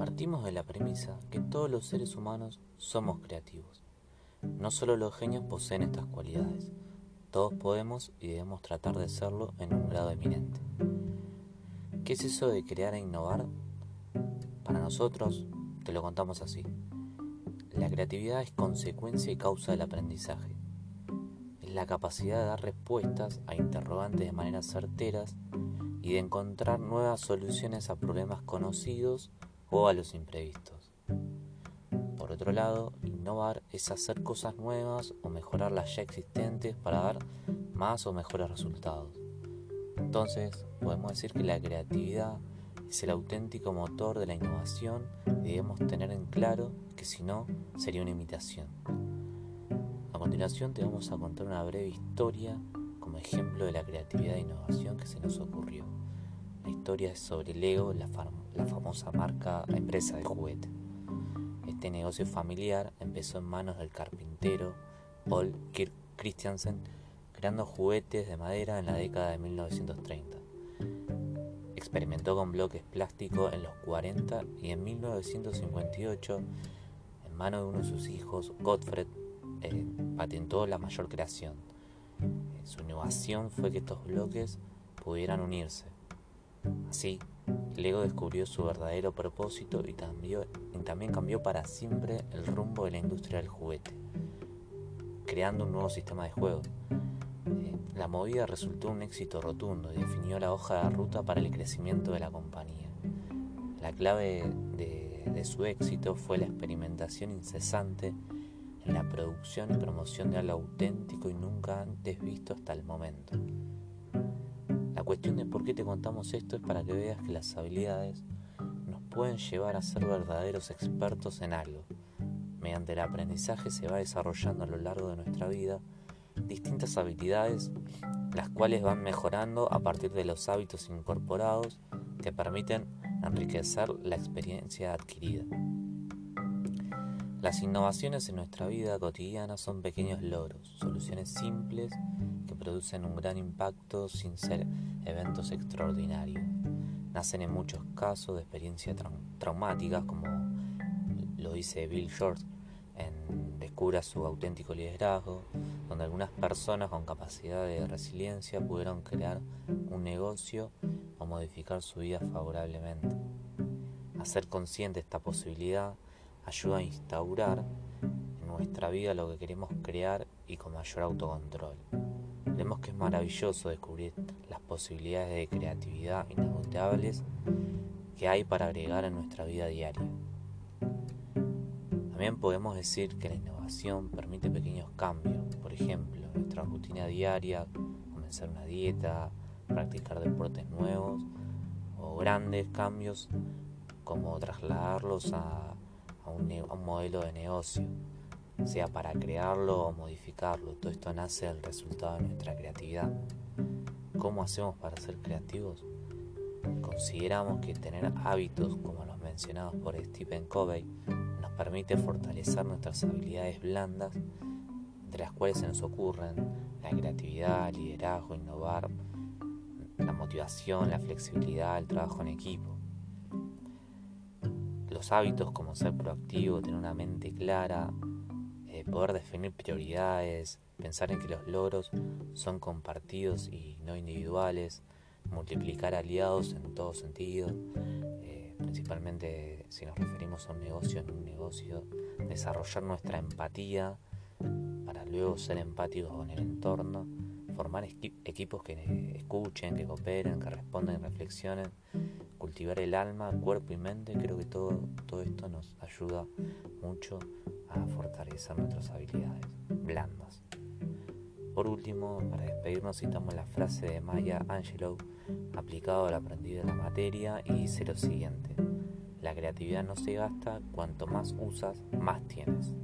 Partimos de la premisa que todos los seres humanos somos creativos. No solo los genios poseen estas cualidades, todos podemos y debemos tratar de serlo en un grado eminente. ¿Qué es eso de crear e innovar? Para nosotros, te lo contamos así. La creatividad es consecuencia y causa del aprendizaje. Es la capacidad de dar respuestas a interrogantes de manera certeras y de encontrar nuevas soluciones a problemas conocidos o a los imprevistos. Por otro lado, innovar es hacer cosas nuevas o mejorar las ya existentes para dar más o mejores resultados. Entonces, podemos decir que la creatividad es el auténtico motor de la innovación y debemos tener en claro que si no, sería una imitación. A continuación te vamos a contar una breve historia como ejemplo de la creatividad e innovación que se nos ocurrió. La historia es sobre Lego, la, la famosa marca empresa de juguete. Este negocio familiar empezó en manos del carpintero Paul Kirk Christiansen, creando juguetes de madera en la década de 1930. Experimentó con bloques plásticos en los 40 y en 1958, en manos de uno de sus hijos, Gottfried, eh, patentó la mayor creación. Su innovación fue que estos bloques pudieran unirse. Así, Lego descubrió su verdadero propósito y, también cambió para siempre el rumbo de la industria del juguete, creando un nuevo sistema de juego. Eh, la movida resultó un éxito rotundo y definió la hoja de ruta para el crecimiento de la compañía. La clave de su éxito fue la experimentación incesante en la producción y promoción de algo auténtico y nunca antes visto hasta el momento. Cuestión de por qué te contamos esto es para que veas que las habilidades nos pueden llevar a ser verdaderos expertos en algo. Mediante el aprendizaje se va desarrollando a lo largo de nuestra vida distintas habilidades, las cuales van mejorando a partir de los hábitos incorporados que permiten enriquecer la experiencia adquirida. Las innovaciones en nuestra vida cotidiana son pequeños logros, soluciones simples producen un gran impacto sin ser eventos extraordinarios. Nacen en muchos casos de experiencias traumáticas, como lo dice Bill Short en Descubra su auténtico liderazgo, donde algunas personas con capacidad de resiliencia pudieron crear un negocio o modificar su vida favorablemente. Hacer consciente esta posibilidad ayuda a instaurar nuestra vida lo que queremos crear y con mayor autocontrol. Vemos que es maravilloso descubrir las posibilidades de creatividad inagotables que hay para agregar a nuestra vida diaria. También podemos decir que la innovación permite pequeños cambios, por ejemplo, nuestra rutina diaria, comenzar una dieta, practicar deportes nuevos o grandes cambios como trasladarlos a un, modelo de negocio, sea para crearlo o modificarlo. Todo esto nace del resultado de nuestra creatividad. ¿Cómo hacemos para ser creativos? Consideramos que tener hábitos como los mencionados por Stephen Covey nos permite fortalecer nuestras habilidades blandas, de las cuales se nos ocurren la creatividad, el liderazgo, innovar, la motivación, la flexibilidad, el trabajo en equipo hábitos como ser proactivo, tener una mente clara, eh, poder definir prioridades, pensar en que los logros son compartidos y no individuales, multiplicar aliados en todo sentido, eh, principalmente si nos referimos a un negocio en un negocio, desarrollar nuestra empatía para luego ser empáticos con el entorno, formar equipos que escuchen, que cooperen, que respondan y reflexionen cultivar el alma, cuerpo y mente, creo que todo, todo esto nos ayuda mucho a fortalecer nuestras habilidades blandas. Por último, para despedirnos citamos la frase de Maya Angelou aplicado al aprendido de la materia y dice lo siguiente, la creatividad no se gasta, cuanto más usas, más tienes.